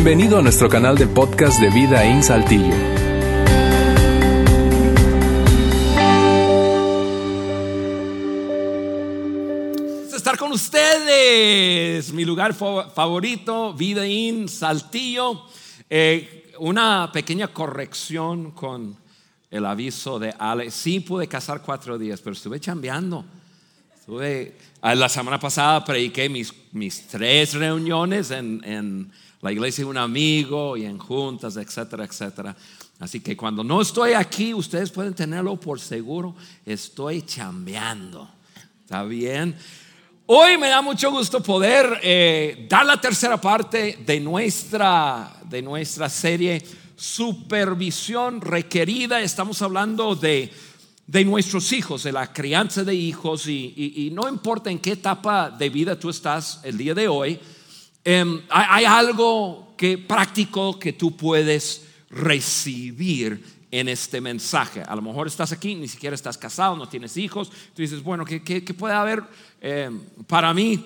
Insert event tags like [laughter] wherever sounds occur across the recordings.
Bienvenido a nuestro canal de podcast de Vida en Saltillo. estar con ustedes, mi lugar favorito, Vida in Saltillo. Eh, una pequeña corrección con el aviso de Ale. Sí pude casar cuatro días, pero estuve chambeando. Estuve, la semana pasada prediqué mis, mis tres reuniones en, en la iglesia de un amigo y en juntas, etcétera, etcétera. Así que cuando no estoy aquí, ustedes pueden tenerlo por seguro, estoy chambeando. ¿Está bien? Hoy me da mucho gusto poder eh, dar la tercera parte de nuestra, de nuestra serie Supervisión requerida. Estamos hablando de, de nuestros hijos, de la crianza de hijos y, no importa en qué etapa de vida tú estás el día de hoy, em, hay, algo que práctico que tú puedes recibir en este mensaje. A lo mejor estás aquí, ni siquiera estás casado, no tienes hijos. Tú dices, bueno, ¿qué, puede haber eh, para mí?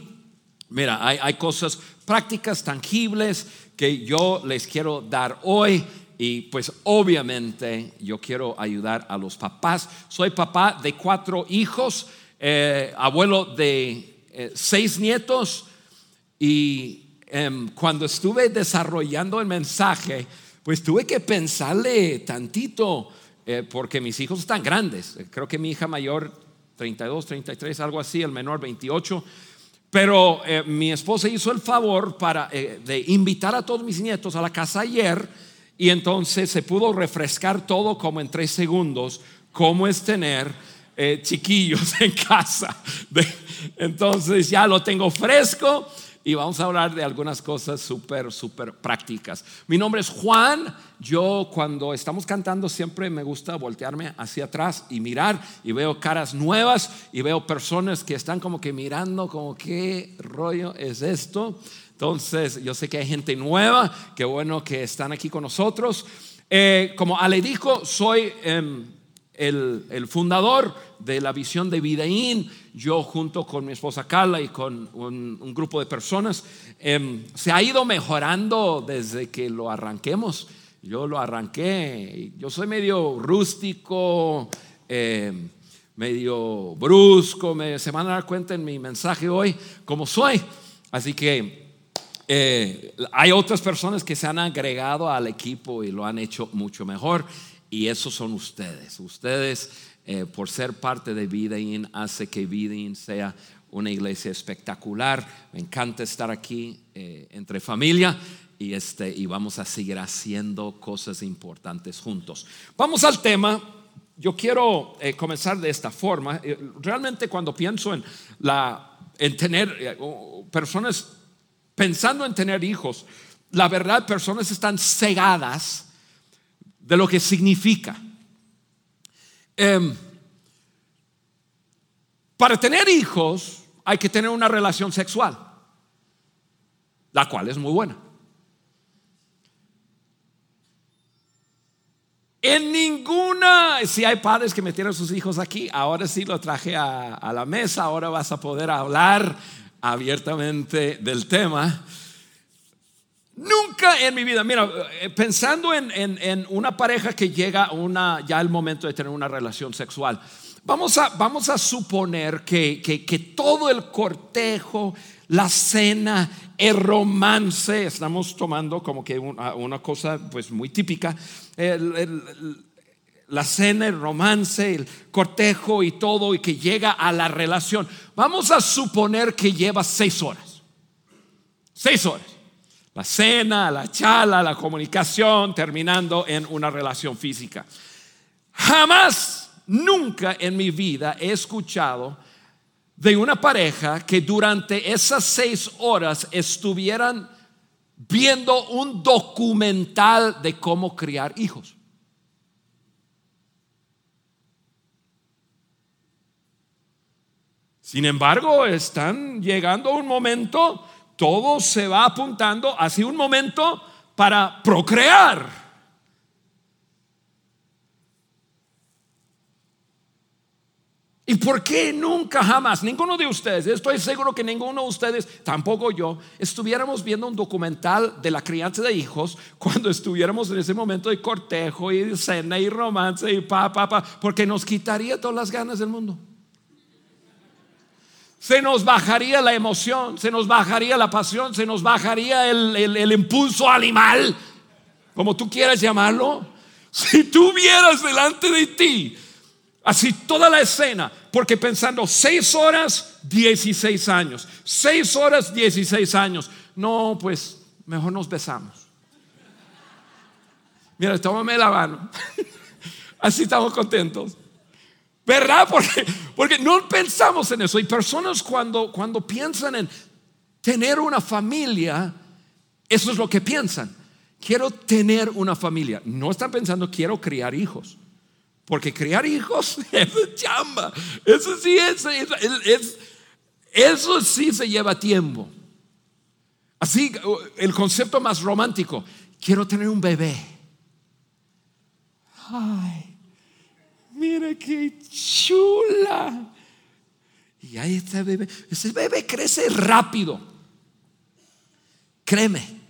Mira, hay, hay, cosas prácticas, tangibles que yo les quiero dar hoy. Y pues obviamente yo quiero ayudar a los papás. Soy papá de cuatro hijos, eh, abuelo de eh, seis nietos. Y em, cuando estuve desarrollando el mensaje, pues tuve que pensarle tantito, eh, porque mis hijos están grandes. Creo que mi hija mayor, 32, 33, algo así, el menor, 28. Pero eh, mi esposa hizo el favor para, eh, de invitar a todos mis nietos a la casa ayer y entonces se pudo refrescar todo como en tres segundos, cómo es tener chiquillos [laughs] en casa. entonces ya lo tengo fresco y vamos a hablar de algunas cosas súper, súper prácticas. Mi nombre es Juan. Yo cuando estamos cantando siempre me gusta voltearme hacia atrás y mirar y veo caras nuevas y veo personas que están como que mirando como qué rollo es esto. Entonces yo sé que hay gente nueva, qué bueno que están aquí con nosotros. Eh, como Ale dijo, soy... Em, el, fundador de la visión de Vidaín, yo junto con mi esposa Carla y con un, grupo de personas, em, se ha ido mejorando desde que lo arranquemos. Yo lo arranqué, yo soy medio rústico, em, medio brusco, se van a dar cuenta en mi mensaje hoy como soy. Así que eh, hay otras personas que se han agregado al equipo y lo han hecho mucho mejor y esos son ustedes. Ustedes, eh, por ser parte de Vidain, hace que Vidain sea una iglesia espectacular. Me encanta estar aquí eh, entre familia y, este, y vamos a seguir haciendo cosas importantes juntos. Vamos al tema. Yo quiero eh, comenzar de esta forma. Realmente cuando pienso en, la, en tener personas, pensando en tener hijos, la verdad, personas están cegadas de lo que significa. Em, para tener hijos hay que tener una relación sexual, la cual es muy buena. En ninguna, si hay padres que metieron sus hijos aquí, ahora sí lo traje a, a la mesa, ahora vas a poder hablar abiertamente del tema. Nunca en mi vida, mira, eh, pensando en, una pareja que llega una, ya el momento de tener una relación sexual, vamos a, vamos a suponer que, que, todo el cortejo, la cena, el romance, estamos tomando como que una, cosa pues muy típica, la cena, el romance, el cortejo y todo, y que llega a la relación. Vamos a suponer que lleva seis horas. Seis horas la cena, la chala, la comunicación, terminando en una relación física. Jamás, nunca en mi vida he escuchado de una pareja que durante esas seis horas estuvieran viendo un documental de cómo criar hijos. Sin embargo, están llegando un momento todo se va apuntando hacia un momento para procrear. ¿Y por qué nunca jamás, ninguno de ustedes, estoy seguro que ninguno de ustedes, tampoco yo, estuviéramos viendo un documental de la crianza de hijos cuando estuviéramos en ese momento de cortejo y cena y romance y pa, pa, pa, porque nos quitaría todas las ganas del mundo. Se nos bajaría la emoción, se nos bajaría la pasión, se nos bajaría el, el impulso animal, como tú quieras llamarlo. Si tú vieras delante de ti Así toda la escena, porque pensando seis horas, 16 años, seis horas, 16 años. No, pues mejor nos besamos. Mira, tómame la mano. [laughs] Así estamos contentos. ¿Verdad? [laughs] Porque, porque no pensamos en eso. Y personas cuando, cuando piensan en tener una familia, eso es lo que piensan. Quiero tener una familia. No están pensando, quiero criar hijos. Porque criar hijos [laughs] es chamba. Eso sí es, eso sí se lleva tiempo. Así, el concepto más romántico, quiero tener un bebé. Ay, mira qué chula. Y ahí está bebé. Ese bebé crece rápido. Créeme.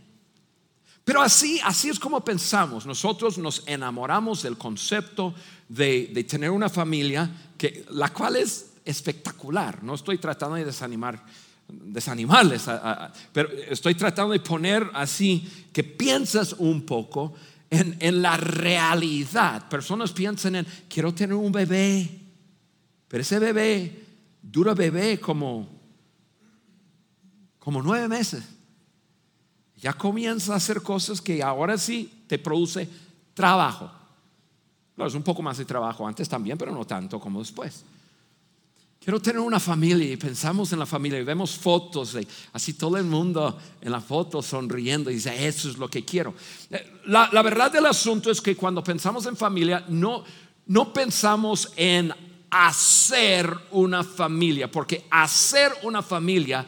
Pero así, así es como pensamos. Nosotros nos enamoramos del concepto de, tener una familia que, la cual es espectacular. No estoy tratando de desanimar, desanimarles, pero estoy tratando de poner así que piensas un poco en, en, la realidad. Personas piensan en, quiero tener un bebé, pero ese bebé dura bebé como, como nueve meses. Ya comienza a hacer cosas que ahora sí te produce trabajo es un poco más de trabajo antes también, pero no tanto como después. Quiero tener una familia y pensamos en la familia y vemos fotos de así todo el mundo en la foto sonriendo y dice, eso es lo que quiero. Eh, la, verdad del asunto es que cuando pensamos en familia, no, no pensamos en hacer una familia, porque hacer una familia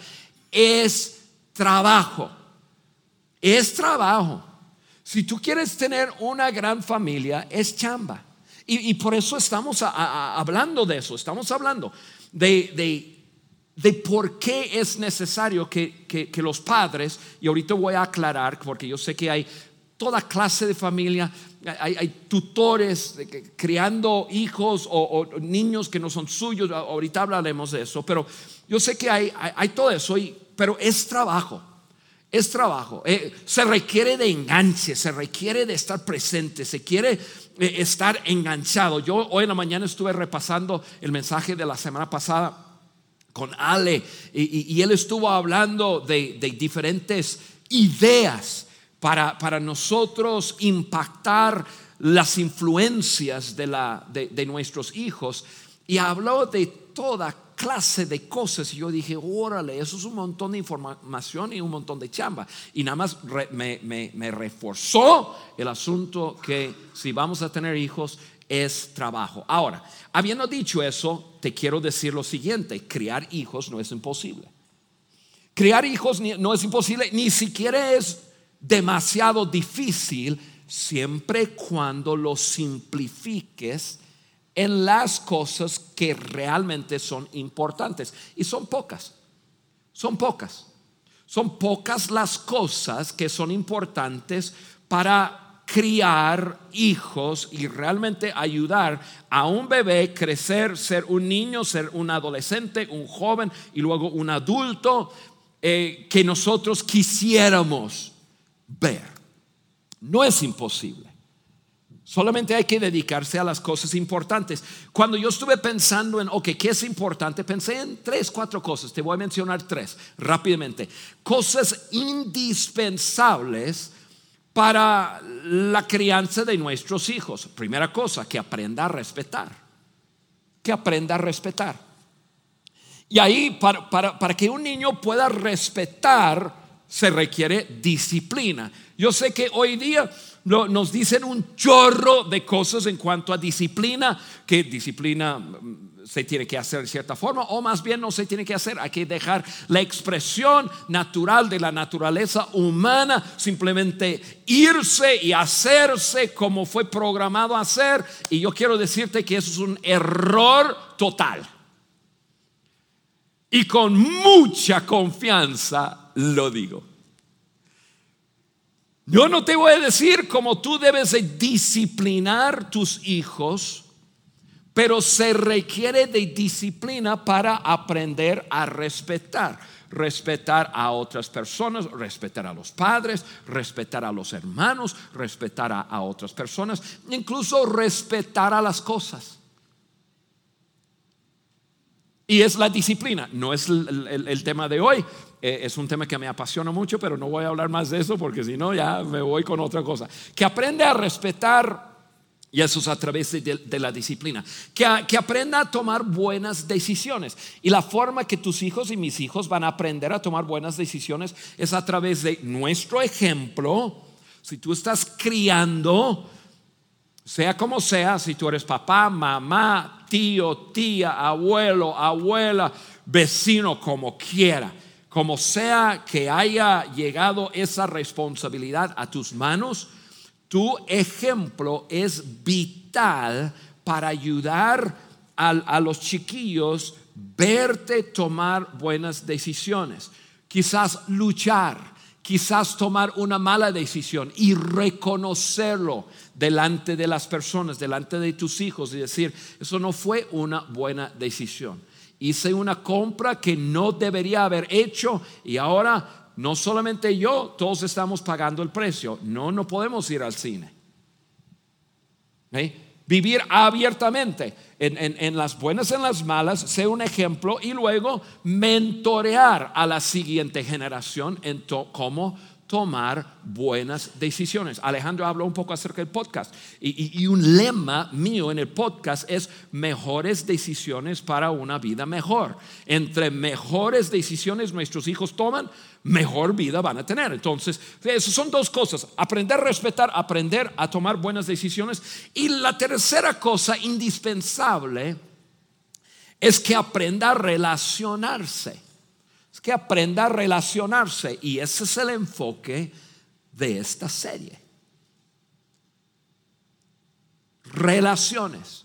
es trabajo, es trabajo. Si tú quieres tener una gran familia, es chamba. Y, por eso estamos hablando de eso, estamos hablando de, de, por qué es necesario que, que, los padres, y ahorita voy a aclarar, porque yo sé que hay toda clase de familia, hay, tutores criando hijos o, niños que no son suyos, ahorita hablaremos de eso, pero yo sé que hay, hay, todo eso, pero es trabajo es trabajo. Eh, se requiere de enganche, se requiere de estar presente, se quiere eh, estar enganchado. Yo hoy en la mañana estuve repasando el mensaje de la semana pasada con Ale y, él estuvo hablando de, diferentes ideas para, para, nosotros impactar las influencias de, la, de, nuestros hijos y habló de toda clase de cosas. Y yo dije, órale, eso es un montón de información y un montón de chamba. Y nada más me, me, reforzó el asunto que si vamos a tener hijos es trabajo. Ahora, habiendo dicho eso, te quiero decir lo siguiente, criar hijos no es imposible. Criar hijos no es imposible, ni siquiera es demasiado difícil siempre cuando lo simplifiques en las cosas que realmente son importantes. Y son pocas, son pocas. Son pocas las cosas que son importantes para criar hijos y realmente ayudar a un bebé crecer, ser un niño, ser un adolescente, un joven y luego un adulto eh, que nosotros quisiéramos ver. No es imposible. Solamente hay que dedicarse a las cosas importantes. Cuando yo estuve pensando en, ok, ¿qué es importante? Pensé en tres, cuatro cosas. Te voy a mencionar tres rápidamente. Cosas indispensables para la crianza de nuestros hijos. Primera cosa, que aprenda a respetar. Que aprenda a respetar. Y ahí, para, para que un niño pueda respetar, se requiere disciplina. Yo sé que hoy día nos dicen un chorro de cosas en cuanto a disciplina, que disciplina mm, se tiene que hacer de cierta forma, o más bien no se tiene que hacer, hay que dejar la expresión natural de la naturaleza humana, simplemente irse y hacerse como fue programado hacer, y yo quiero decirte que eso es un error total. y con mucha confianza lo digo. Yo no te voy a decir cómo tú debes de disciplinar tus hijos, pero se requiere de disciplina para aprender a respetar. Respetar a otras personas, respetar a los padres, respetar a los hermanos, respetar a, otras personas, incluso respetar a las cosas. Y es la disciplina, no es el tema de hoy, eh, es un tema que me apasiona mucho, pero no voy a hablar más de eso porque si no ya me voy con otra cosa. Que aprende a respetar, y eso es a través de, la disciplina, que, que aprenda a tomar buenas decisiones. Y la forma que tus hijos y mis hijos van a aprender a tomar buenas decisiones es a través de nuestro ejemplo. Si tú estás criando, sea como sea, si tú eres papá, mamá, tío, tía, abuelo, abuela, vecino, como quiera como sea que haya llegado esa responsabilidad a tus manos, tu ejemplo es vital para ayudar a, los chiquillos verte tomar buenas decisiones. Quizás luchar, quizás tomar una mala decisión y reconocerlo delante de las personas, delante de tus hijos y decir, eso no fue una buena decisión hice una compra que no debería haber hecho y ahora no solamente yo, todos estamos pagando el precio. No, no podemos ir al cine. Vivir abiertamente en, las buenas, en las malas, ser un ejemplo y luego mentorear a la siguiente generación en cómo tomar buenas decisiones. Alejandro habló un poco acerca del podcast y, un lema mío en el podcast es mejores decisiones para una vida mejor. Entre mejores decisiones nuestros hijos toman, mejor vida van a tener. Entonces, son dos cosas, aprender a respetar, aprender a tomar buenas decisiones. Y la tercera cosa indispensable es que aprenda a relacionarse que aprenda a relacionarse y ese es el enfoque de esta serie. Relaciones.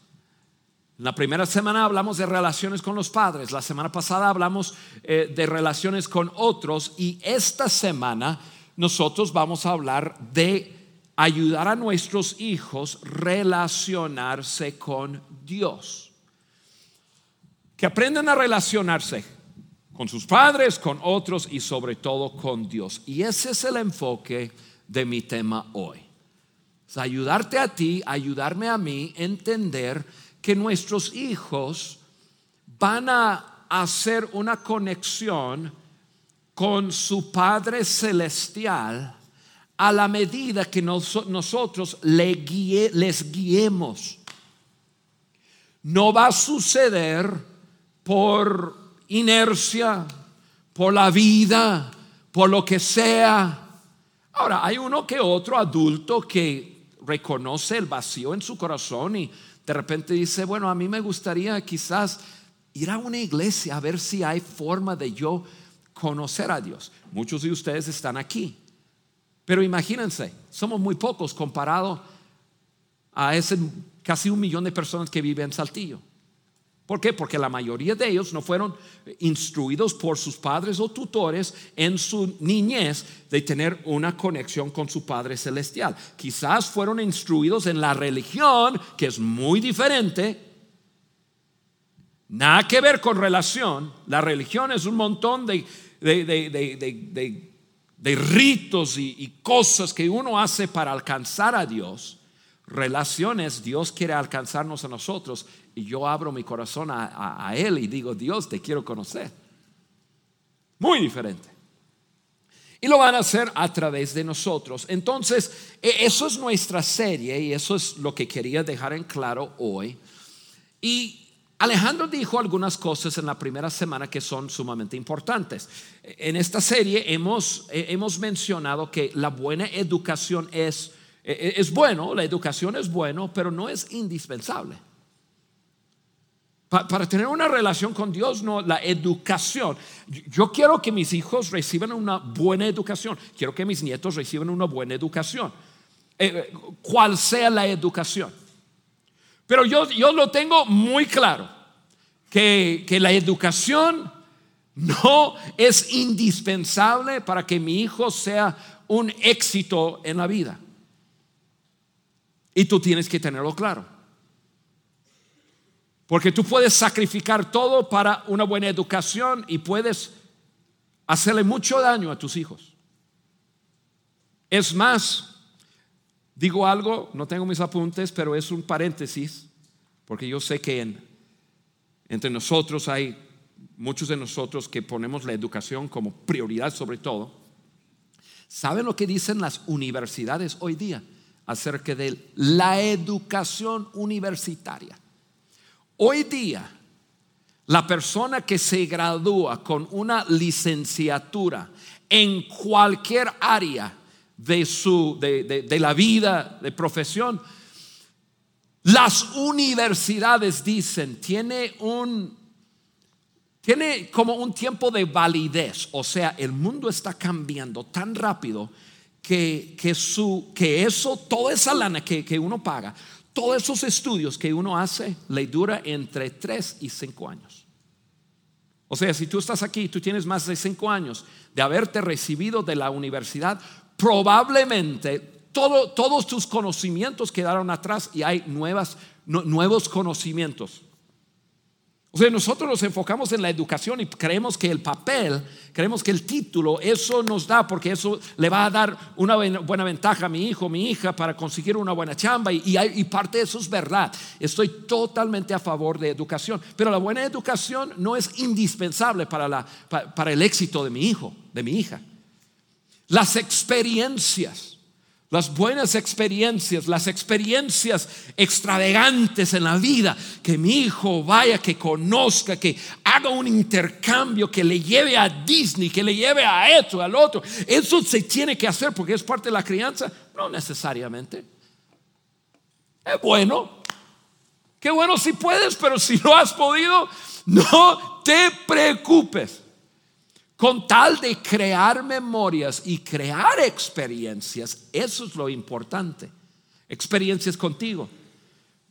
La primera semana hablamos de relaciones con los padres, la semana pasada hablamos eh, de relaciones con otros y esta semana nosotros vamos a hablar de ayudar a nuestros hijos relacionarse con Dios. Que aprendan a relacionarse con sus padres, con otros y sobre todo con Dios. Y ese es el enfoque de mi tema hoy. Ayudarte a ti, ayudarme a mí entender que nuestros hijos van a hacer una conexión con su Padre Celestial a la medida que nosotros les guiemos. No va a suceder por inercia, por la vida, por lo que sea. Ahora, hay uno que otro adulto que reconoce el vacío en su corazón y de repente dice, bueno, a mí me gustaría quizás ir a una iglesia a ver si hay forma de yo conocer a Dios. Muchos de ustedes están aquí. Pero imagínense, somos muy pocos comparado a ese casi un millón de personas que viven en Saltillo. ¿Por qué? Porque la mayoría de ellos no fueron instruidos por sus padres o tutores en su niñez de tener una conexión con su Padre Celestial. Quizás fueron instruidos en la religión, que es muy diferente. Nada que ver con relación. La religión es un montón de, de, ritos y, y cosas que uno hace para alcanzar a Dios relaciones, Dios quiere alcanzarnos a nosotros y yo abro mi corazón a, Él y digo, Dios, te quiero conocer. Muy diferente. Y lo van a hacer a través de nosotros. Entonces, e, eso es nuestra serie y eso es lo que quería dejar en claro hoy. Y Alejandro dijo algunas cosas en la primera semana que son sumamente importantes. En esta serie hemos, hemos mencionado que la buena educación es e, e, es bueno, la educación es bueno, pero no es indispensable. Para tener una relación con Dios, no, la educación. Yo quiero que mis hijos reciban una buena educación. Quiero que mis nietos reciban una buena educación. Eh, eh, cual sea la educación. Pero yo, yo lo tengo muy claro, que, que la educación no es indispensable para que mi hijo sea un éxito en la vida. Y tú tienes que tenerlo claro. Porque tú puedes sacrificar todo para una buena educación y puedes hacerle mucho daño a tus hijos. Es más, digo algo, no tengo mis apuntes, pero es un paréntesis, porque yo sé que entre nosotros hay muchos de nosotros que ponemos la educación como prioridad sobre todo. ¿Saben lo que dicen las universidades hoy día acerca de la educación universitaria? Hoy día, la persona que se gradúa con una licenciatura en cualquier área de, su, de, la vida, de profesión, las universidades dicen, tiene un, tiene como un tiempo de validez, o sea, el mundo está cambiando tan rápido que, que, su, que eso, toda esa lana que, que uno paga, todos esos estudios que uno hace le dura entre 3 y 5 años. O sea, si tú estás aquí, tú tienes más de 5 años de haberte recibido de la universidad, probablemente todos tus conocimientos quedaron atrás y hay nuevas, nuevos conocimientos. O sea, nosotros nos enfocamos en la educación y creemos que el papel, creemos que el título, eso nos da porque eso le va a dar una buena ventaja a mi hijo, mi hija para conseguir una buena chamba y, y parte de eso es verdad. Estoy totalmente a favor de educación, pero la buena educación no es indispensable para el éxito de mi hijo, de mi hija. Las experiencias las buenas experiencias, las experiencias extravagantes en la vida, que mi hijo vaya, que conozca, que haga un intercambio, que le lleve a Disney, que le lleve a esto, al otro. Eso se tiene que hacer porque es parte de la crianza, no necesariamente. Es bueno, qué bueno si puedes, pero si no has podido, no te preocupes con tal de crear memorias y crear experiencias, eso es lo importante. Experiencias contigo.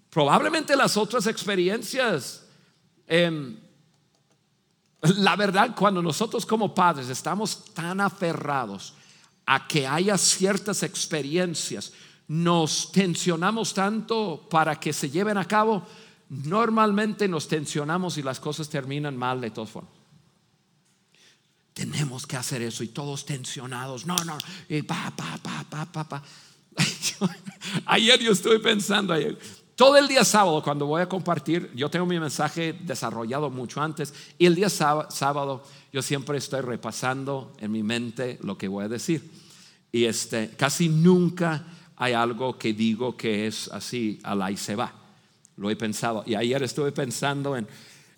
Probablemente las otras experiencias, em, la verdad, cuando nosotros como padres estamos tan aferrados a que haya ciertas experiencias, nos tensionamos tanto para que se lleven a cabo, normalmente nos tensionamos y las cosas terminan mal de todas formas tenemos que hacer eso y todos tensionados. No, no, y pa, pa, pa, pa, pa, pa. [laughs] ayer yo estuve pensando, ayer, todo el día sábado cuando voy a compartir, yo tengo mi mensaje desarrollado mucho antes y el día sábado yo siempre estoy repasando en mi mente lo que voy a decir. Y este, casi nunca hay algo que digo que es así, a la y se va. Lo he pensado. Y ayer estuve pensando en,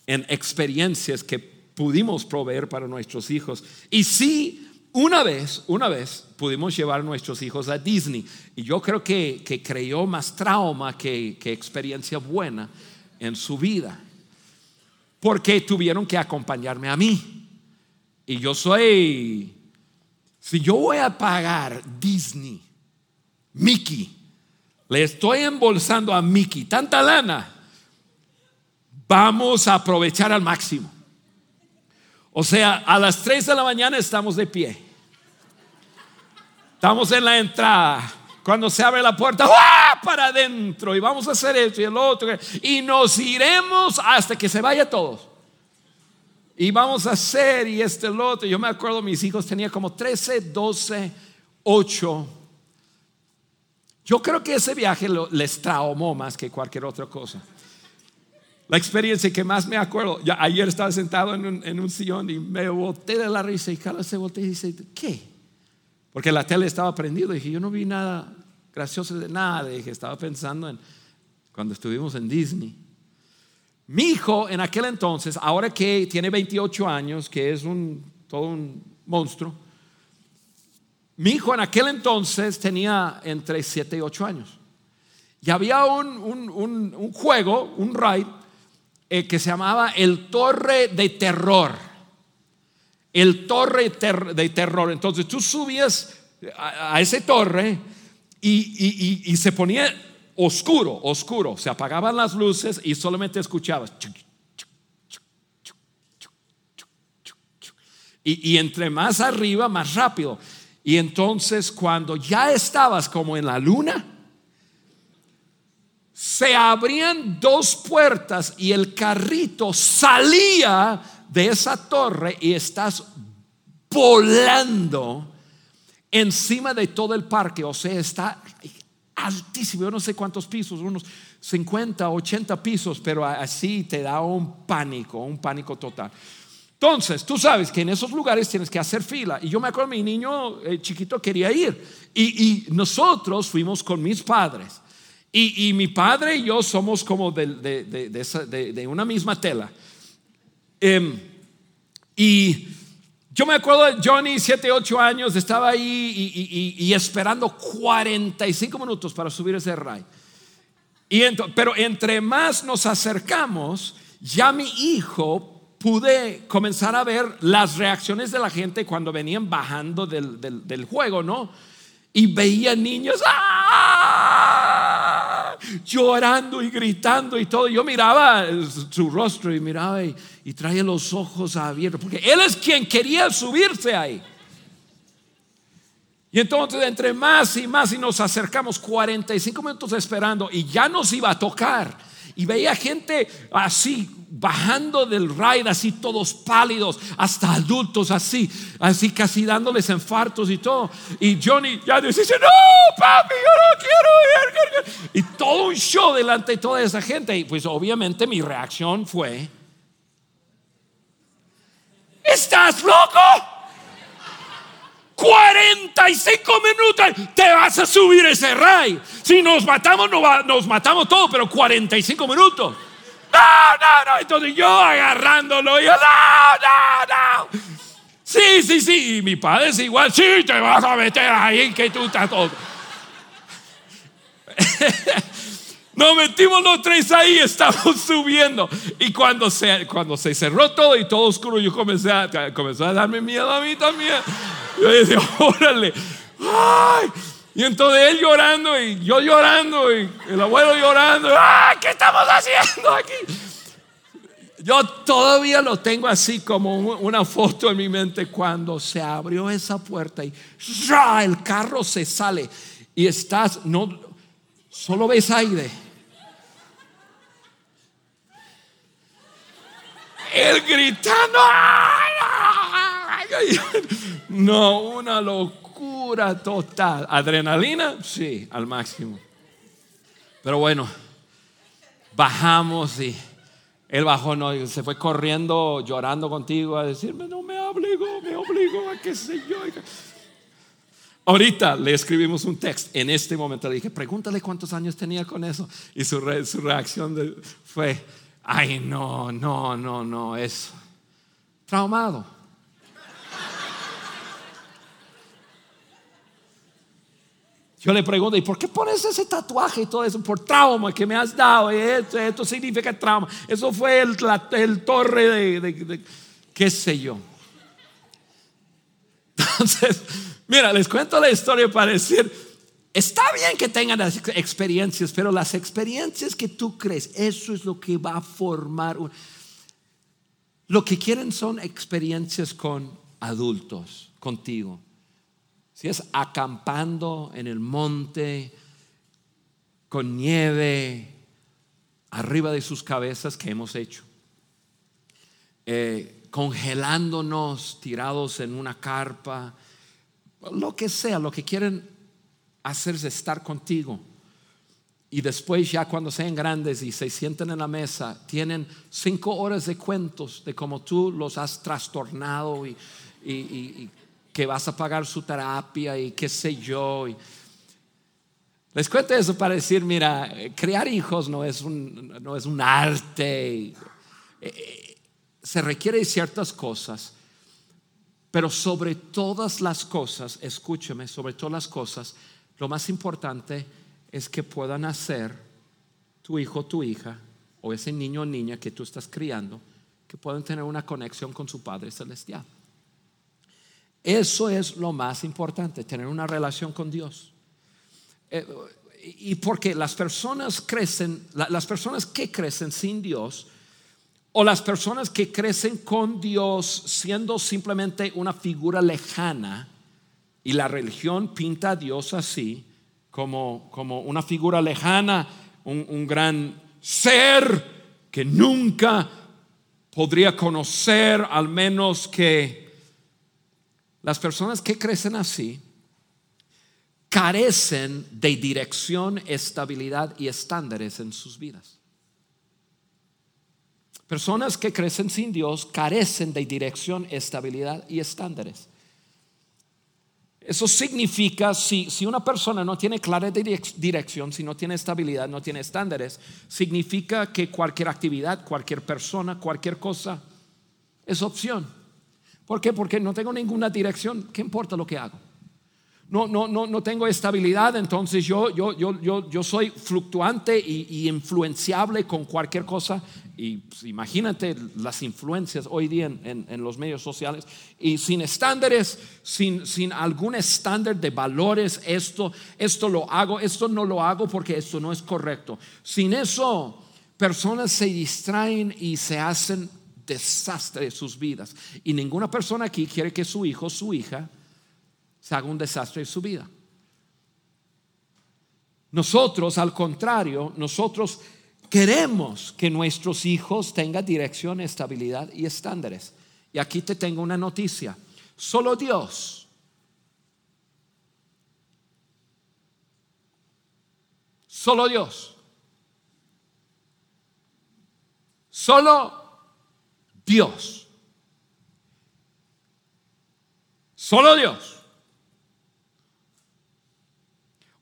en experiencias que pudimos proveer para nuestros hijos. Y sí, una vez, una vez pudimos llevar a nuestros hijos a Disney. Y yo creo que, que creó más trauma que, que experiencia buena en su vida. Porque tuvieron que acompañarme a mí. Y yo soy, si yo voy a pagar Disney, Mickey, le estoy embolsando a Mickey tanta lana, vamos a aprovechar al máximo. O sea, a las 3 de la mañana estamos de pie. Estamos en la entrada. Cuando se abre la puerta, para adentro y vamos a hacer esto y el otro. Y nos iremos hasta que se vaya todos. Y vamos a hacer y este el otro. Yo me acuerdo, mis hijos tenían como 13, 12, 8. Yo creo que ese viaje les traumó más que cualquier otra cosa. La experiencia que más me acuerdo, ya ayer estaba sentado en un, en un sillón y me boté de la risa y Carlos se volteó y dice, ¿qué? Porque la tele estaba prendida dije, yo no vi nada gracioso de nada, dije, estaba pensando en cuando estuvimos en Disney. Mi hijo en aquel entonces, ahora que tiene 28 años, que es un, todo un monstruo, mi hijo en aquel entonces tenía entre 7 y 8 años. Y había un, un juego, un ride, eh, que se llamaba el Torre de Terror. El Torre de Terror. Entonces tú subías a, ese torre y, se ponía oscuro, oscuro. Se apagaban las luces y solamente escuchabas. Y, y entre más arriba, más rápido. Y entonces cuando ya estabas como en la luna, se abrían dos puertas y el carrito salía de esa torre y estás volando encima de todo el parque. O sea, está altísimo. Yo no sé cuántos pisos, unos 50, 80 pisos, pero así te da un pánico, un pánico total. Entonces, tú sabes que en esos lugares tienes que hacer fila. Y yo me acuerdo, mi niño eh, chiquito quería ir. Y, nosotros fuimos con mis padres. Y, mi padre y yo somos como de, una misma tela. Em, y yo me acuerdo de Johnny, 7, 8 años, estaba ahí y, esperando 45 minutos para subir ese ray. Y pero entre más nos acercamos, ya mi hijo pude comenzar a ver las reacciones de la gente cuando venían bajando del, del juego, ¿no? Y veía niños, ¡ah! Llorando y gritando y todo. Yo miraba su rostro y miraba y, traía los ojos abiertos, porque él es quien quería subirse ahí. Y entonces entre más y más y nos acercamos 45 minutos esperando y ya nos iba a tocar. Y veía gente así bajando del ride, así todos pálidos, hasta adultos así, así casi dándoles infartos y todo. Y Johnny ya dice, no, papi, yo no quiero ir. Y todo un show delante de toda esa gente. Y pues obviamente mi reacción fue, ¿estás loco? 45 minutos te vas a subir ese ray. Si nos matamos, nos matamos todos, pero 45 minutos. No, no, no. Entonces yo agarrándolo, yo, no, no, no. Sí, sí, sí. Y mi padre es igual, sí, te vas a meter ahí que tú estás todo. [laughs] Nos metimos los tres ahí, estamos [laughs] subiendo. Y cuando se, cuando se cerró todo y todo oscuro, yo comencé a, comenzó a darme miedo a mí también. Yo decía, [laughs] órale. Ay. Y entonces él llorando y yo llorando y el abuelo llorando. ¡Ah! ¿Qué estamos haciendo aquí? Yo todavía lo tengo así como una foto en mi mente cuando se abrió esa puerta y el carro se sale y estás, no, solo ves aire. Él gritando. No, una locura total. Adrenalina, sí, al máximo. Pero bueno, bajamos y él bajó, no, se fue corriendo, llorando contigo a decirme, no me obligó, me obligó a que sé yo. Ahorita le escribimos un texto. En este momento le dije, pregúntale cuántos años tenía con eso. Y su, su reacción fue, ay, no, no, no, no, es traumado. Yo le pregunto, ¿y por qué pones ese tatuaje y todo eso? Por trauma que me has dado. esto, significa trauma. Eso fue el, el torre de, qué sé yo. [laughs] Entonces, mira, les cuento la historia para decir, está bien que tengan las experiencias, pero las experiencias que tú crees, eso es lo que va a formar. Lo que quieren son experiencias con adultos, contigo si es acampando en el monte, con nieve arriba de sus cabezas que hemos hecho, eh, congelándonos tirados en una carpa, lo que sea, lo que quieren hacer es estar contigo. Y después ya cuando sean grandes y se sienten en la mesa, tienen cinco horas de cuentos de cómo tú los has trastornado y, y que vas a pagar su terapia y qué sé yo. les cuento eso para decir, mira, crear hijos no es un, no es un arte. Eh, se requiere ciertas cosas, pero sobre todas las cosas, escúcheme, sobre todas las cosas, lo más importante es que puedan hacer tu hijo tu hija, o ese niño o niña que tú estás criando, que puedan tener una conexión con su Padre Celestial. Eso es lo más importante, tener una relación con Dios. Eh, y porque las personas crecen, las personas que crecen sin Dios, O las personas que crecen con Dios siendo simplemente una figura lejana y la religión pinta a Dios así, como, como una figura lejana, un, un gran ser que nunca podría conocer, al menos que las personas que crecen así carecen de dirección, estabilidad y estándares en sus vidas. Personas que crecen sin Dios carecen de dirección, estabilidad y estándares. Eso significa, si, si una persona no tiene clara dirección, si no tiene estabilidad, no tiene estándares, significa que cualquier actividad, cualquier persona, cualquier cosa es opción. ¿Por qué? Porque no tengo ninguna dirección. ¿Qué importa lo que hago? no, no, no, no tengo estabilidad, entonces yo, yo, yo, yo, yo soy fluctuante y, influenciable con cualquier cosa. Y pues, imagínate las influencias hoy día en, en, los medios sociales. Y sin estándares, sin, sin algún estándar de valores, esto, esto lo hago, esto no lo hago porque esto no es correcto. Sin eso, personas se distraen y se hacen desastre de sus vidas. Y ninguna persona aquí quiere que su hijo, su hija, se haga un desastre en su vida. Nosotros, al contrario, nosotros queremos que nuestros hijos tengan dirección, estabilidad y estándares. Y aquí te tengo una noticia. Solo Dios Solo Dios. Solo Dios. Solo Dios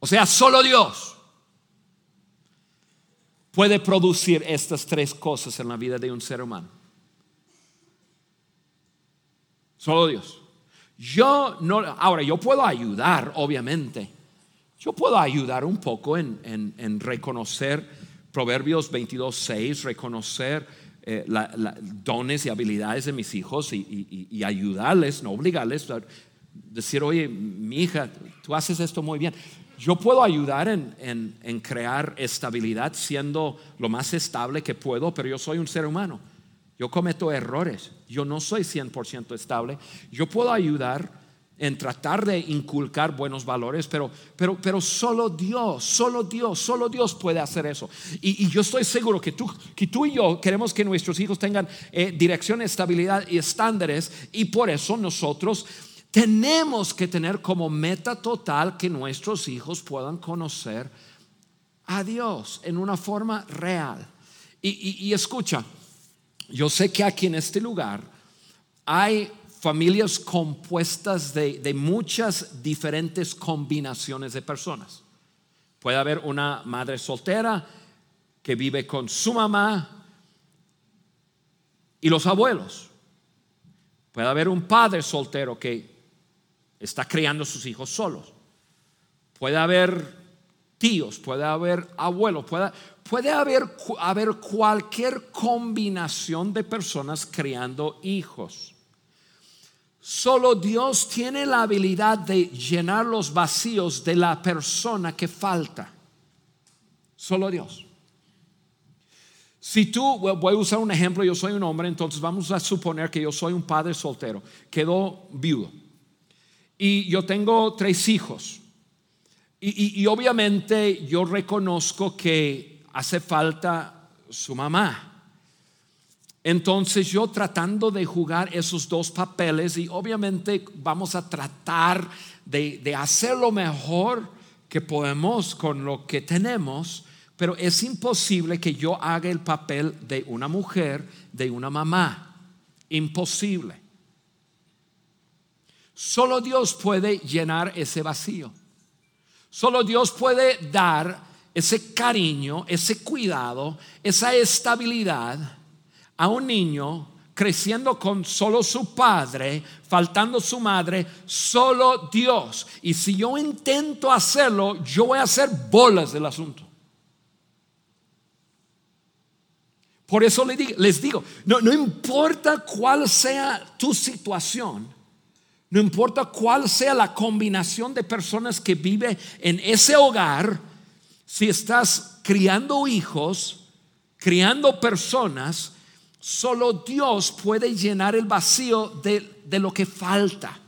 O sea, solo Dios puede producir estas tres cosas en la vida de un ser humano. Solo Dios. Yo no, ahora yo puedo ayudar, obviamente. Yo puedo ayudar un poco en, reconocer Proverbios 22, 6, reconocer eh, dones y habilidades de mis hijos y, ayudarles, no obligarles, decir, oye, mi hija, tú haces esto muy bien yo puedo ayudar en, crear estabilidad siendo lo más estable que puedo, pero yo soy un ser humano. Yo cometo errores. Yo no soy 100% estable. Yo puedo ayudar en tratar de inculcar buenos valores, pero, pero, pero solo Dios, solo Dios, solo Dios puede hacer eso. Y, yo estoy seguro que tú, que tú y yo queremos que nuestros hijos tengan eh, dirección, estabilidad y estándares, y por eso nosotros tenemos que tener como meta total que nuestros hijos puedan conocer a Dios en una forma real. Y, escucha, yo sé que aquí en este lugar hay familias compuestas de, de, muchas diferentes combinaciones de personas. Puede haber una madre soltera que vive con su mamá y los abuelos. Puede haber un padre soltero que está criando sus hijos solos. Puede haber tíos, puede haber abuelos, puede, puede haber, haber cualquier combinación de personas criando hijos. Solo Dios tiene la habilidad de llenar los vacíos de la persona que falta. Solo Dios. Si tú, voy a usar un ejemplo, yo soy un hombre, entonces vamos a suponer que yo soy un padre soltero, quedó viudo. Y yo tengo tres hijos. Y, obviamente yo reconozco que hace falta su mamá. Entonces yo tratando de jugar esos dos papeles y obviamente vamos a tratar de, hacer lo mejor que podemos con lo que tenemos, pero es imposible que yo haga el papel de una mujer, de una mamá. Imposible. Solo Dios puede llenar ese vacío. Solo Dios puede dar ese cariño, ese cuidado, esa estabilidad a un niño creciendo con solo su padre, faltando su madre, solo Dios. Y si yo intento hacerlo, yo voy a hacer bolas del asunto. Por eso les digo, no, importa cuál sea tu situación, no importa cuál sea la combinación de personas que vive en ese hogar, si estás criando hijos, criando personas, Solo Dios puede llenar el vacío de, de lo que falta.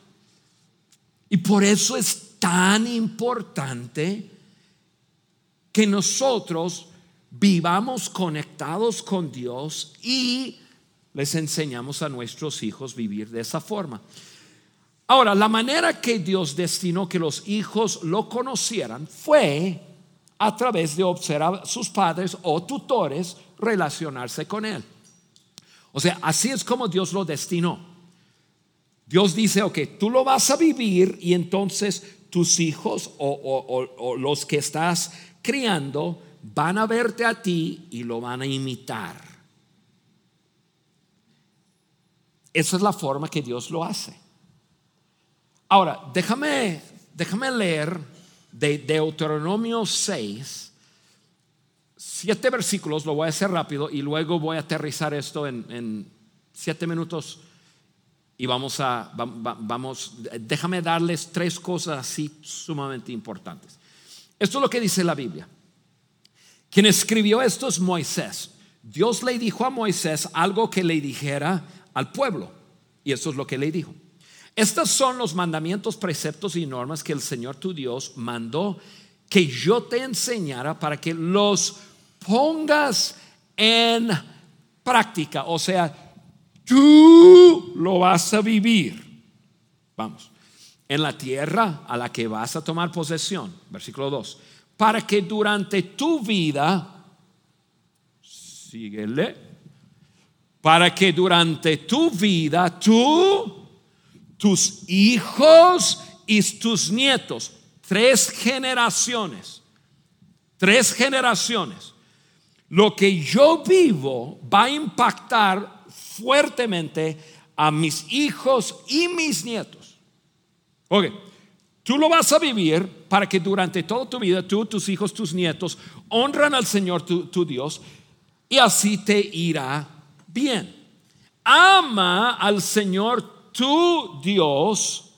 Y por eso es tan importante que nosotros vivamos conectados con Dios y les enseñamos a nuestros hijos vivir de esa forma. Ahora, la manera que Dios destinó que los hijos lo conocieran fue a través de observar a sus padres o tutores relacionarse con él. O sea, así es como Dios lo destinó. Dios dice, ok, tú lo vas a vivir y entonces tus hijos o, los que estás criando van a verte a ti y lo van a imitar. Esa es la forma que Dios lo hace. Ahora, déjame, déjame leer de Deuteronomio 6, siete versículos, lo voy a hacer rápido y luego voy a aterrizar esto en, siete minutos y vamos a, vamos, déjame darles tres cosas así sumamente importantes. Esto es lo que dice la Biblia. Quien escribió esto es Moisés. Dios le dijo a Moisés algo que le dijera al pueblo. Y eso es lo que le dijo. Estos son los mandamientos, preceptos y normas que el Señor tu Dios mandó que yo te enseñara para que los pongas en práctica. O sea, tú lo vas a vivir. Vamos. En la tierra a la que vas a tomar posesión. Versículo 2 para que durante tu vida, síguele, para que durante tu vida tú, tus hijos y tus nietos, tres generaciones, tres generaciones, lo que yo vivo va a impactar fuertemente a mis hijos y mis nietos. Ok, Tú lo vas a vivir para que durante toda tu vida, tú, tus hijos, tus nietos, honran al Señor tu, Dios y así te irá bien. Ama al Señor tu Dios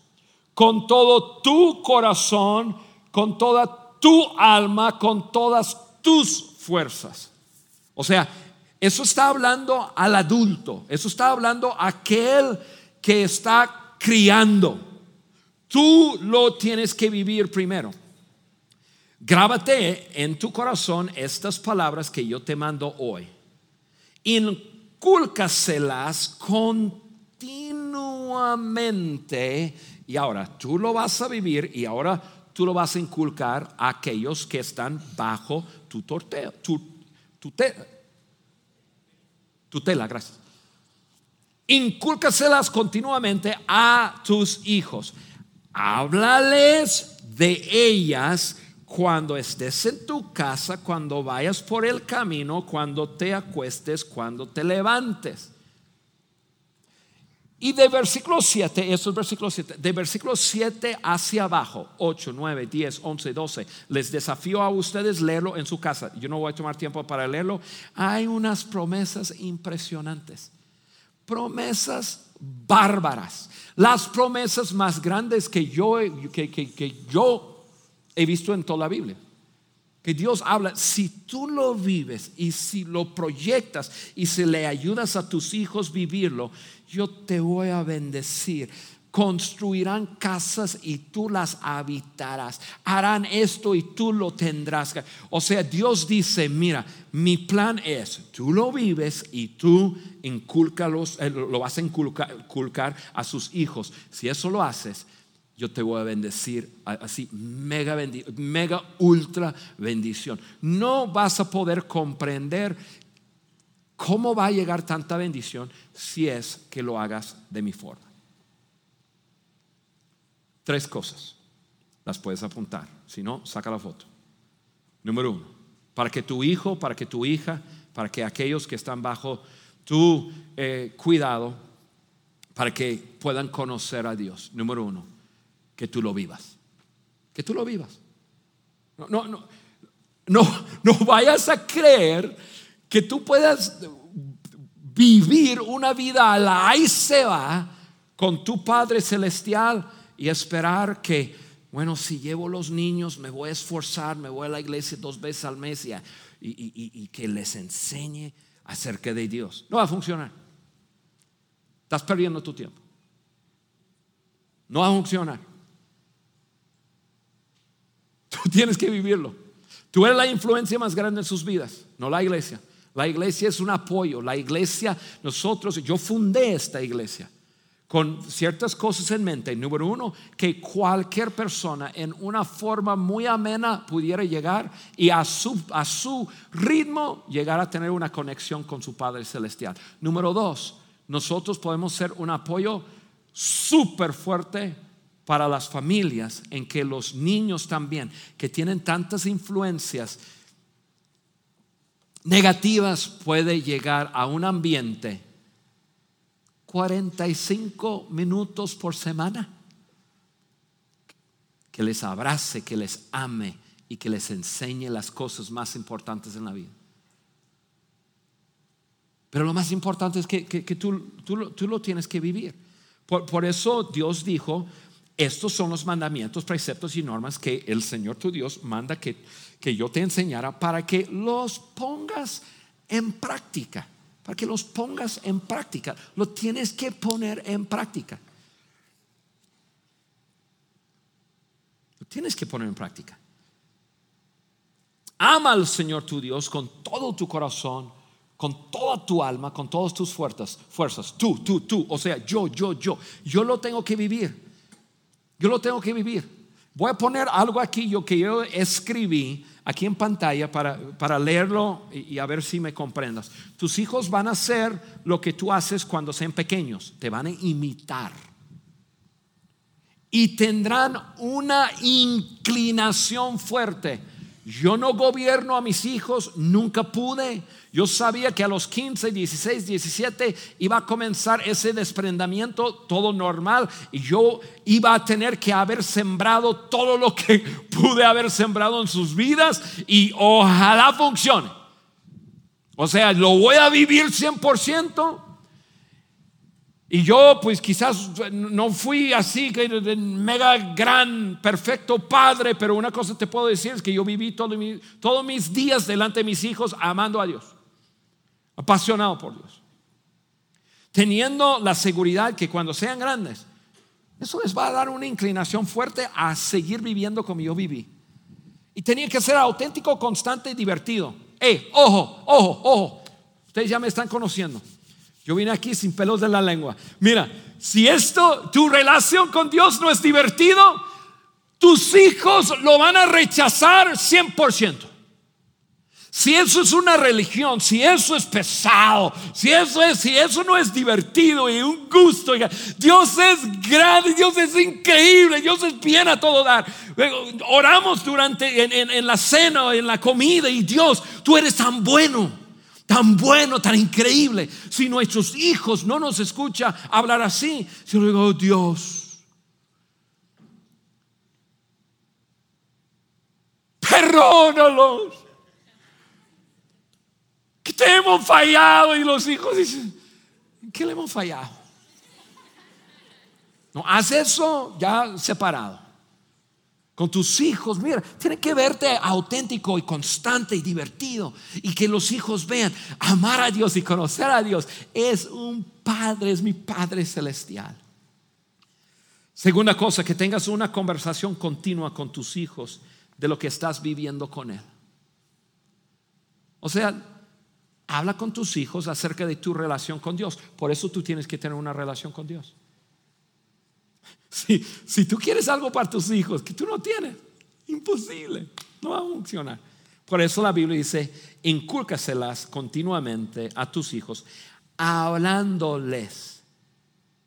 con todo tu corazón, con toda tu alma, con todas tus fuerzas. O sea, eso está hablando al adulto, eso está hablando a aquel que está criando. Tú lo tienes que vivir primero. Grábate en tu corazón estas palabras que yo te mando hoy. Incúlcaselas continuamente. Y ahora tú lo vas a vivir y ahora tú lo vas a inculcar a aquellos que están bajo tu torteo, tu, tutela, gracias. Incúlcaselas continuamente a tus hijos háblales de ellas cuando estés en tu casa, cuando vayas por el camino, cuando te acuestes, cuando te levantes. Y de versículo 7, eso es versículo 7, de versículo 7 hacia abajo, 8, 9, 10, 11, 12, les desafío a ustedes leerlo en su casa. Yo no voy a tomar tiempo para leerlo. Hay unas promesas impresionantes, promesas bárbaras las promesas más grandes que yo, que, yo he visto en toda la Biblia. Que Dios habla, si tú lo vives y si lo proyectas y si le ayudas a tus hijos vivirlo, yo te voy a bendecir construirán casas y tú las habitarás. Harán esto y tú lo tendrás. O sea, Dios dice, mira, mi plan es, tú lo vives y tú inculcalos, eh, lo vas a inculcar, a sus hijos. Si eso lo haces, yo te voy a bendecir así, mega, mega ultra bendición. No vas a poder comprender cómo va a llegar tanta bendición si es que lo hagas de mi forma. Tres cosas. Las puedes apuntar. Si no, saca la foto. Número uno, para que tu hijo, para que tu hija, para que aquellos que están bajo tu eh, cuidado, para que puedan conocer a Dios. Número uno, que tú lo vivas. Que tú lo vivas. No, no, no, no, no vayas a creer que tú puedas vivir una vida a la ahí se va con tu Padre Celestial y esperar que, bueno, si llevo los niños, me voy a esforzar, me voy a la iglesia dos veces al mes y, y, que les enseñe acerca de Dios. No va a funcionar. Estás perdiendo tu tiempo. No va a funcionar. [laughs] Tienes que vivirlo. Tú eres la influencia más grande en sus vidas, no la iglesia. La iglesia es un apoyo. La iglesia, nosotros, yo fundé esta iglesia con ciertas cosas en mente. Número uno, que cualquier persona en una forma muy amena pudiera llegar y a su, a su ritmo llegar a tener una conexión con su Padre Celestial. Número dos, nosotros podemos ser un apoyo súper fuerte para las familias en que los niños también, que tienen tantas influencias negativas, puede llegar a un ambiente 45 minutos por semana. Que les abrace, que les ame y que les enseñe las cosas más importantes en la vida. Pero lo más importante es que, tú, tú, lo tienes que vivir. Por, por, eso Dios dijo, estos son los mandamientos, preceptos y normas que el Señor tu Dios manda que, que yo te enseñara para que los pongas en práctica para que los pongas en práctica. Lo tienes que poner en práctica. Lo tienes que poner en práctica. Ama al Señor tu Dios con todo tu corazón, con toda tu alma, con todas tus fuerzas, fuerzas. Tú, tú, tú. O sea, yo, yo, yo. Yo lo tengo que vivir. Yo lo tengo que vivir. Voy a poner algo aquí yo que yo escribí aquí en pantalla para, para leerlo y, a ver si me comprendas. Tus hijos van a hacer lo que tú haces cuando sean pequeños, te van a imitar. Y tendrán una inclinación fuerte yo no gobierno a mis hijos, nunca pude. Yo sabía que a los 15, 16, 17 iba a comenzar ese desprendimiento, todo normal, y yo iba a tener que haber sembrado todo lo que [laughs] pude haber sembrado en sus vidas y ojalá funcione. O sea, lo voy a vivir 100%. Y yo pues quizás no fui así, mega gran, perfecto padre, pero una cosa te puedo decir es que yo viví todos mis días delante de mis hijos amando a Dios, apasionado por Dios, teniendo la seguridad que cuando sean grandes, eso les va a dar una inclinación fuerte a seguir viviendo como yo viví. Y tenía que ser auténtico, constante y divertido. Eh, ojo, ojo, ojo. Ustedes ya me están conociendo. Yo vine aquí sin pelos de la lengua. Mira, si esto, tu relación con Dios no es divertido, tus hijos lo van a rechazar 100%. Si eso es una religión, si eso es pesado, si eso es, si eso no es divertido y un gusto, Dios es grande, Dios es increíble, Dios es bien a todo dar. Oramos durante en, en la cena, en la comida y Dios, tú eres tan bueno tan bueno, tan increíble. Si nuestros hijos no nos escuchan hablar así, yo digo, oh, Dios, perdónalos. Que te hemos fallado y los hijos dicen, qué le hemos fallado? No, haz eso ya separado con tus hijos. Mira, tiene que verte auténtico y constante y divertido. Y que los hijos vean, amar a Dios y conocer a Dios. Es un Padre, es mi Padre celestial. Segunda cosa, que tengas una conversación continua con tus hijos de lo que estás viviendo con Él. O sea, habla con tus hijos acerca de tu relación con Dios. Por eso tú tienes que tener una relación con Dios. Si, tú quieres algo para tus hijos que tú no tienes, imposible, no va a funcionar. Por eso la Biblia dice, incúlcaselas continuamente a tus hijos, hablándoles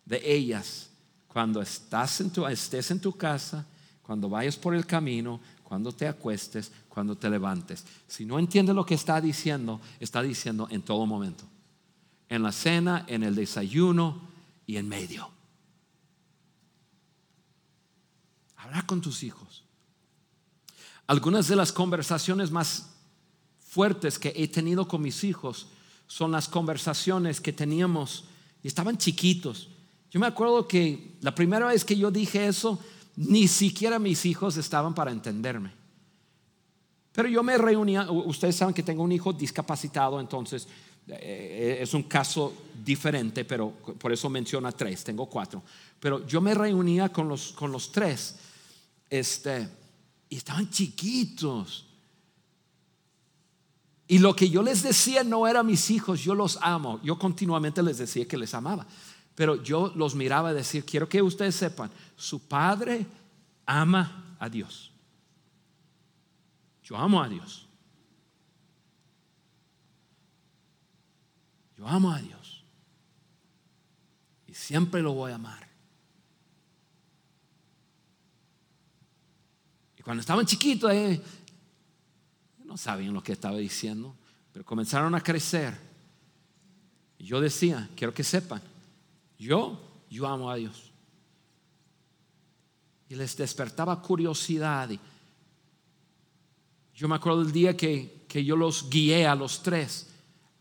de ellas cuando estás en tu, estés en tu casa, cuando vayas por el camino, cuando te acuestes, cuando te levantes. Si no entiendes lo que está diciendo, está diciendo en todo momento. En la cena, en el desayuno y en medio. Hablar con tus hijos. Algunas de las conversaciones más fuertes que he tenido con mis hijos son las conversaciones que teníamos y estaban chiquitos. Yo me acuerdo que la primera vez que yo dije eso, ni siquiera mis hijos estaban para entenderme. Pero yo me reunía, ustedes saben que tengo un hijo discapacitado, entonces Eh, Es un caso diferente, pero por eso menciona tres, tengo cuatro. Pero yo me reunía con los, con los tres, este, y estaban chiquitos. Y lo que yo les decía no era mis hijos, yo los amo. Yo continuamente les decía que les amaba. Pero yo los miraba decir, quiero que ustedes sepan, su padre ama a Dios. Yo amo a Dios. Yo amo a Dios. Y siempre lo voy a amar. Y cuando estaban chiquitos, eh, no sabían lo que estaba diciendo, pero comenzaron a crecer. Y yo decía, quiero que sepan, yo, yo amo a Dios. Y les despertaba curiosidad. Yo me acuerdo del día que, que yo los guié a los tres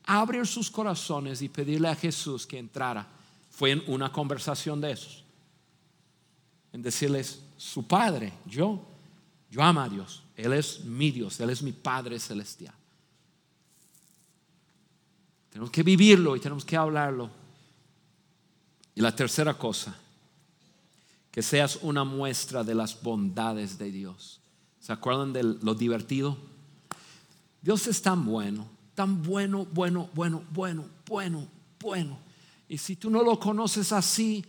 a abrir sus corazones y pedirle a Jesús que entrara. Fue en una conversación de esos. En decirles, su Padre, yo, yo amo a Dios. Él es mi Dios, Él es mi Padre celestial. Tenemos que vivirlo y tenemos que hablarlo. Y la tercera cosa, que seas una muestra de las bondades de Dios. ¿Se acuerdan de lo divertido? Dios es tan bueno, tan bueno, bueno, bueno, bueno, bueno, bueno. Y si tú no lo conoces así,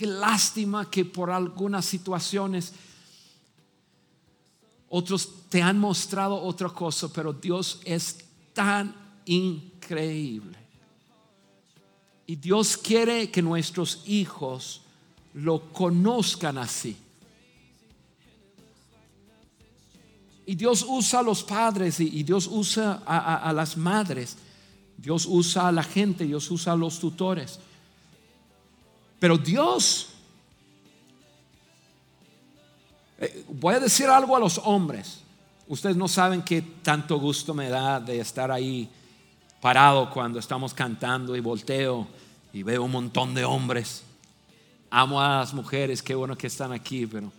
qué lástima que por algunas situaciones otros te han mostrado otra cosa, pero Dios es tan increíble. Y Dios quiere que nuestros hijos lo conozcan así. Y Dios usa a los padres y, Dios usa a, las madres. Dios usa a la gente, Dios usa a los tutores. Pero Dios, eh, voy a decir algo a los hombres. Ustedes no saben qué tanto gusto me da de estar ahí parado cuando estamos cantando y volteo y veo un montón de hombres. Amo a las mujeres, qué bueno que están aquí, pero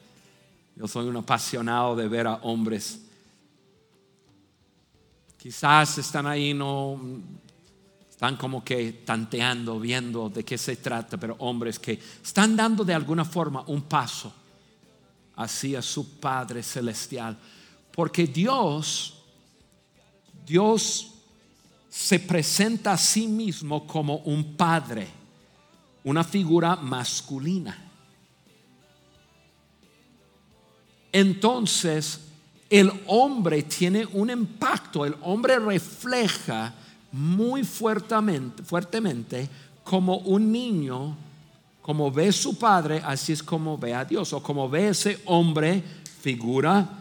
yo soy un apasionado de ver a hombres. Quizás están ahí, no están como que tanteando, viendo de qué se trata, pero hombres que están dando de alguna forma un paso hacia su Padre celestial. Porque Dios, Dios se presenta a sí mismo como un padre, una figura masculina. Entonces, el hombre tiene un impacto, el hombre refleja muy fuertemente, fuertemente como un niño, como ve su padre, así es como ve a Dios, o como ve ese hombre, figura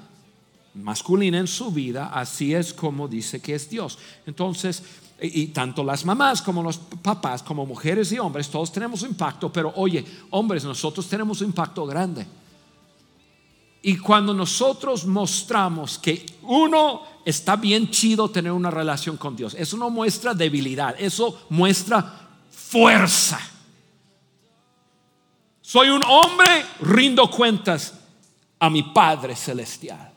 masculina en su vida, así es como dice que es Dios. Entonces, y, y, tanto las mamás como los papás, como mujeres y hombres, todos tenemos impacto, pero oye, hombres, nosotros tenemos un impacto grande. Y cuando nosotros mostramos que uno está bien chido tener una relación con Dios, eso no muestra debilidad, eso muestra fuerza. Soy un hombre, rindo cuentas a mi Padre Celestial.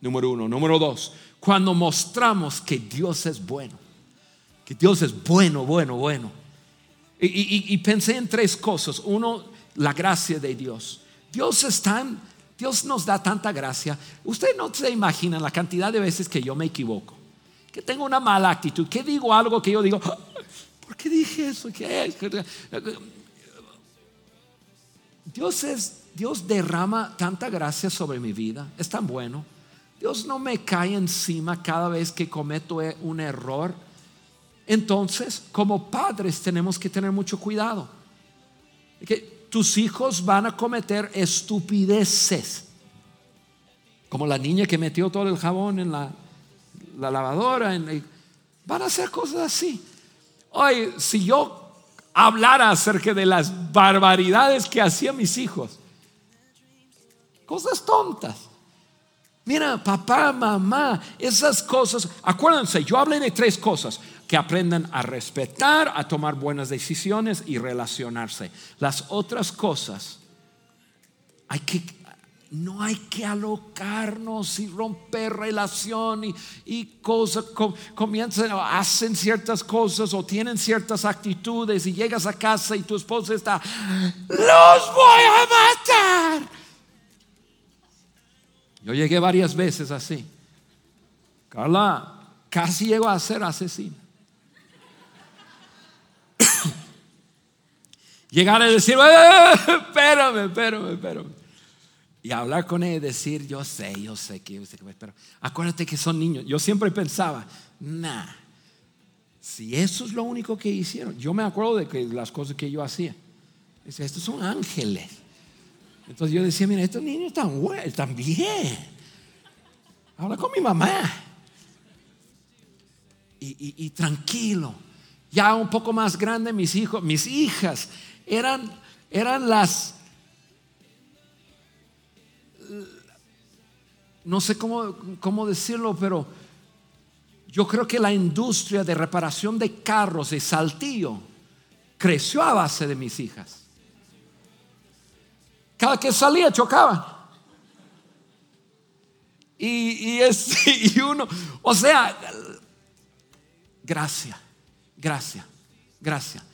Número uno. Número dos, cuando mostramos que Dios es bueno, que Dios es bueno, bueno, bueno. Y, y, pensé en tres cosas. Uno, la gracia de Dios. Dios es tan, Dios nos da tanta gracia. Usted no se imagina la cantidad de veces que yo me equivoco, que tengo una mala actitud, que digo algo que yo digo, ¿por qué dije eso? Dios es, Dios derrama tanta gracia sobre mi vida, es tan bueno. Dios no me cae encima cada vez que cometo un error. Entonces, como padres tenemos que tener mucho cuidado. Tus hijos van a cometer estupideces. Como la niña que metió todo el jabón en la, la lavadora. En van a hacer cosas así. Hoy, si yo hablara acerca de las barbaridades que hacían mis hijos, cosas tontas. Mira, papá, mamá, esas cosas, acuérdense, yo hablé de tres cosas, que aprendan a respetar, a tomar buenas decisiones y relacionarse. Las otras cosas, hay que, no hay que alocarnos y romper relación y, cosas, comienzan, hacen ciertas cosas o tienen ciertas actitudes y llegas a casa y tu esposa está, los voy a matar. Yo llegué varias veces así. Carla, casi llego a ser asesino. [coughs] Llegar a decir, espérame, espérame, espérame y hablar con él y decir, yo sé, yo sé que, pero acuérdate que son niños. Yo siempre pensaba, nah, si eso es lo único que hicieron, yo me acuerdo de que las cosas que yo hacía. Dice, estos son ángeles. Entonces yo decía, mira, estos niños están, están bien. Habla con mi mamá. Y, y tranquilo. Ya un poco más grande, mis hijos, mis hijas eran, eran las no sé cómo, cómo decirlo, pero yo creo que la industria de reparación de carros de Saltillo creció a base de mis hijas. Cada que salía chocaban. Y, es, [laughs] y uno, o sea, gracias, gracias, gracias.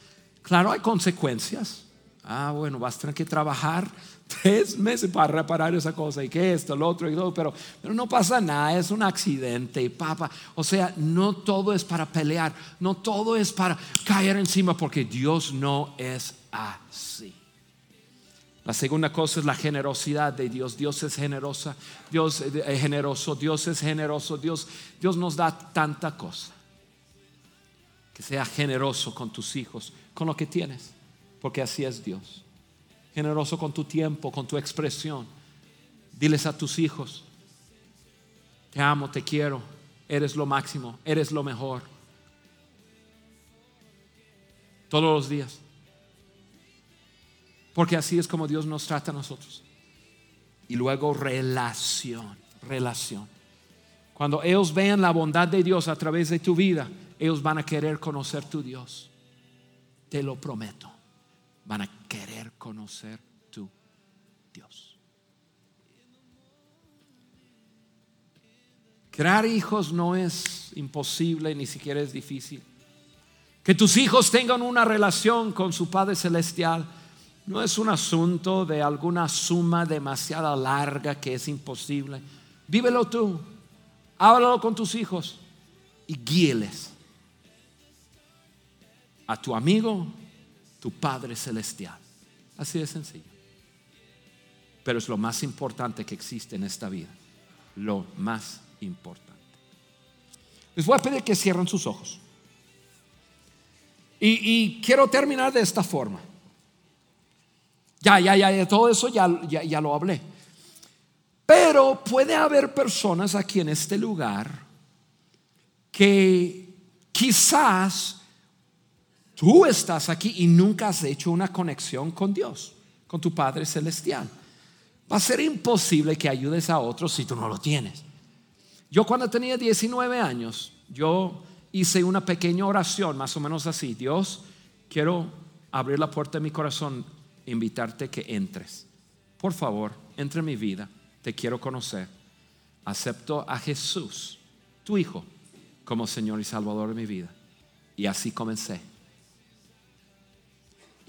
Claro, hay consecuencias. Ah, bueno, vas a tener que trabajar [laughs] tres meses para reparar esa cosa y que esto, lo otro y todo, pero, pero no pasa nada, es un accidente, papá. O sea, no todo es para pelear, no todo es para caer encima, porque Dios no es así. La segunda cosa es la generosidad de Dios. Dios es generosa, Dios es generoso, Dios es generoso, Dios, Dios nos da tanta cosa. Que sea generoso con tus hijos, con lo que tienes porque así es Dios. Generoso con tu tiempo, con tu expresión. Diles a tus hijos, te amo, te quiero, eres lo máximo, eres lo mejor. Todos los días. Porque así es como Dios nos trata a nosotros. Y luego relación, relación. Cuando ellos vean la bondad de Dios a través de tu vida, ellos van a querer conocer tu Dios. Te lo prometo van a querer conocer tu Dios. Crear hijos no es imposible, ni siquiera es difícil. Que tus hijos tengan una relación con su Padre Celestial no es un asunto de alguna suma demasiado larga que es imposible. Vívelo tú, háblalo con tus hijos y guíeles a tu amigo, tu Padre Celestial. Así de sencillo. Pero es lo más importante que existe en esta vida. Lo más importante. Les voy a pedir que cierren sus ojos. Y, quiero terminar de esta forma. Ya, ya, ya, de todo eso ya, ya, ya lo hablé. Pero puede haber personas aquí en este lugar que quizás Tú estás aquí y nunca has hecho una conexión con Dios, con tu Padre Celestial. Va a ser imposible que ayudes a otros si tú no lo tienes. Yo cuando tenía 19 años, yo hice una pequeña oración, más o menos así. Dios, quiero abrir la puerta de mi corazón, invitarte que entres. Por favor, entre en mi vida, te quiero conocer. Acepto a Jesús, tu Hijo, como Señor y Salvador de mi vida. Y así comencé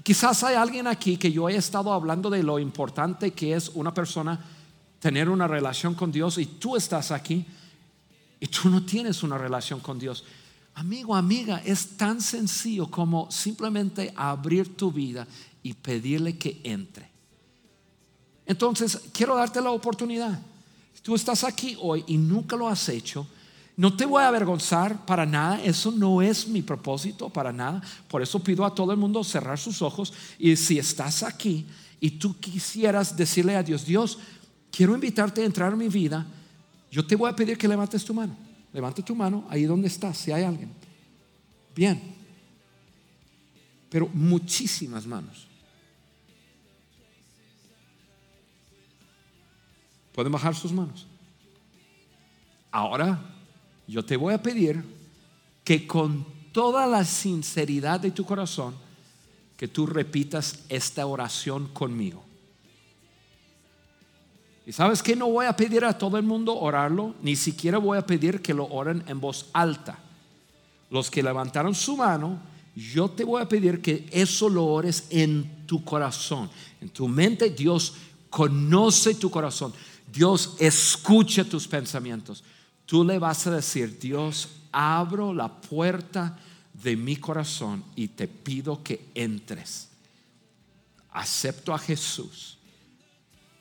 Quizás hay alguien aquí que yo he estado hablando de lo importante que es una persona tener una relación con Dios y tú estás aquí y tú no tienes una relación con Dios. Amigo, amiga, es tan sencillo como simplemente abrir tu vida y pedirle que entre. Entonces, quiero darte la oportunidad. Tú estás aquí hoy y nunca lo has hecho. No te voy a avergonzar para nada, eso no es mi propósito para nada. Por eso pido a todo el mundo cerrar sus ojos y si estás aquí y tú quisieras decirle a Dios, Dios, quiero invitarte a entrar en mi vida, yo te voy a pedir que levantes tu mano. Levante tu mano ahí donde estás, si hay alguien. Bien. Pero muchísimas manos. Pueden bajar sus manos. Ahora yo te voy a pedir que con toda la sinceridad de tu corazón, que tú repitas esta oración conmigo. Y sabes que no voy a pedir a todo el mundo orarlo, ni siquiera voy a pedir que lo oren en voz alta. Los que levantaron su mano, yo te voy a pedir que eso lo ores en tu corazón, en tu mente. Dios conoce tu corazón. Dios escucha tus pensamientos. Tú le vas a decir, Dios, abro la puerta de mi corazón y te pido que entres. Acepto a Jesús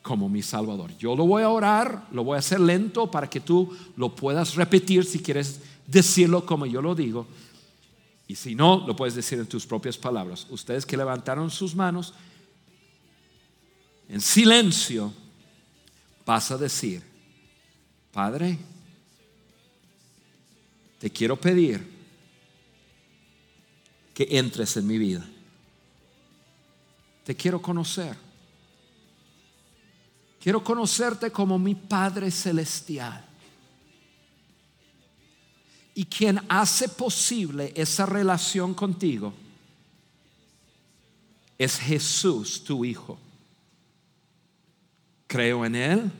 como mi Salvador. Yo lo voy a orar, lo voy a hacer lento para que tú lo puedas repetir si quieres decirlo como yo lo digo. Y si no, lo puedes decir en tus propias palabras. Ustedes que levantaron sus manos, en silencio, vas a decir, Padre, te quiero pedir que entres en mi vida. Te quiero conocer. Quiero conocerte como mi Padre Celestial. Y quien hace posible esa relación contigo es Jesús, tu Hijo. Creo en Él.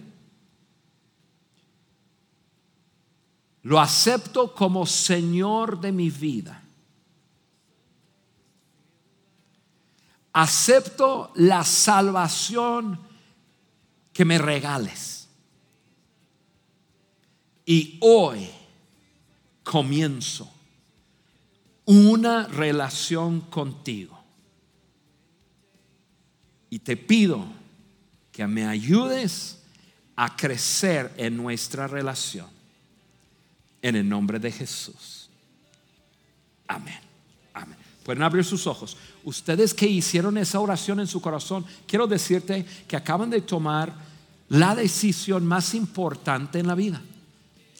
Lo acepto como Señor de mi vida. Acepto la salvación que me regales. Y hoy comienzo una relación contigo. Y te pido que me ayudes a crecer en nuestra relación. En el nombre de Jesús. Amén. Amén. Pueden abrir sus ojos. Ustedes que hicieron esa oración en su corazón, quiero decirte que acaban de tomar la decisión más importante en la vida.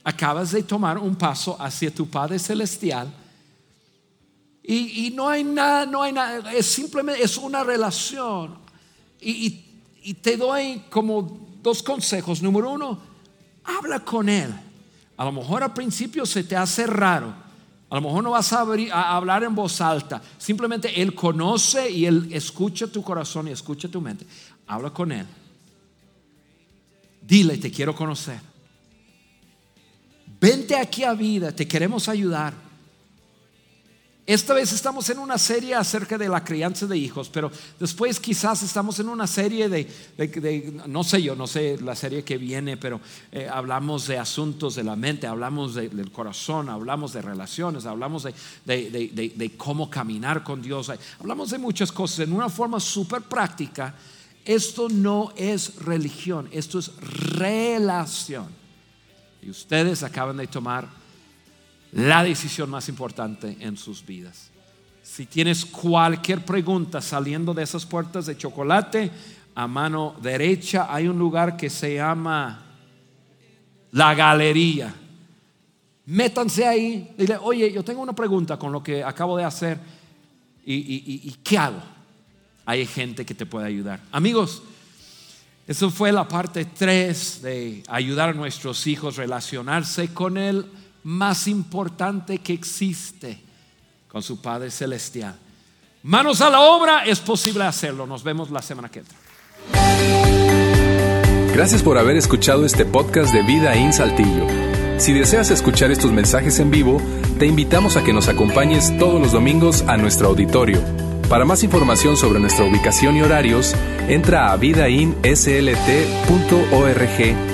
Acabas de tomar un paso hacia tu Padre Celestial. Y, no hay nada, no hay nada, es simplemente es una relación. Y, y te doy como dos consejos. Número uno, habla con Él. A lo mejor al principio se te hace raro a lo mejor no vas a, hablar en voz alta. Simplemente Él conoce y Él escucha tu corazón y escucha tu mente. Habla con Él. Dile, te quiero conocer. Vente aquí a vida, te queremos ayudar. Esta vez estamos en una serie acerca de la crianza de hijos, pero después quizás estamos en una serie de, no sé yo, no sé la serie que viene, pero eh, hablamos de asuntos de la mente, hablamos del corazón, hablamos de relaciones, hablamos de, cómo caminar con Dios, hablamos de muchas cosas en una forma súper práctica. Esto no es religión, esto es relación. Y ustedes acaban de tomar la decisión más importante en sus vidas. Si tienes cualquier pregunta saliendo de esas puertas de chocolate, a mano derecha hay un lugar que se llama la galería. Métanse ahí, dile, oye, yo tengo una pregunta con lo que acabo de hacer y, ¿qué hago? Hay gente que te puede ayudar. Amigos, eso fue la parte 3 de ayudar a nuestros hijos a relacionarse con Él más importante que existe con su Padre Celestial. Manos a la obra, es posible hacerlo. Nos vemos la semana que entra. Gracias por haber escuchado este podcast de Vida en Saltillo. Si deseas escuchar estos mensajes en vivo, te invitamos a que nos acompañes todos los domingos a nuestro auditorio. Para más información sobre nuestra ubicación y horarios, entra a vidainslt.org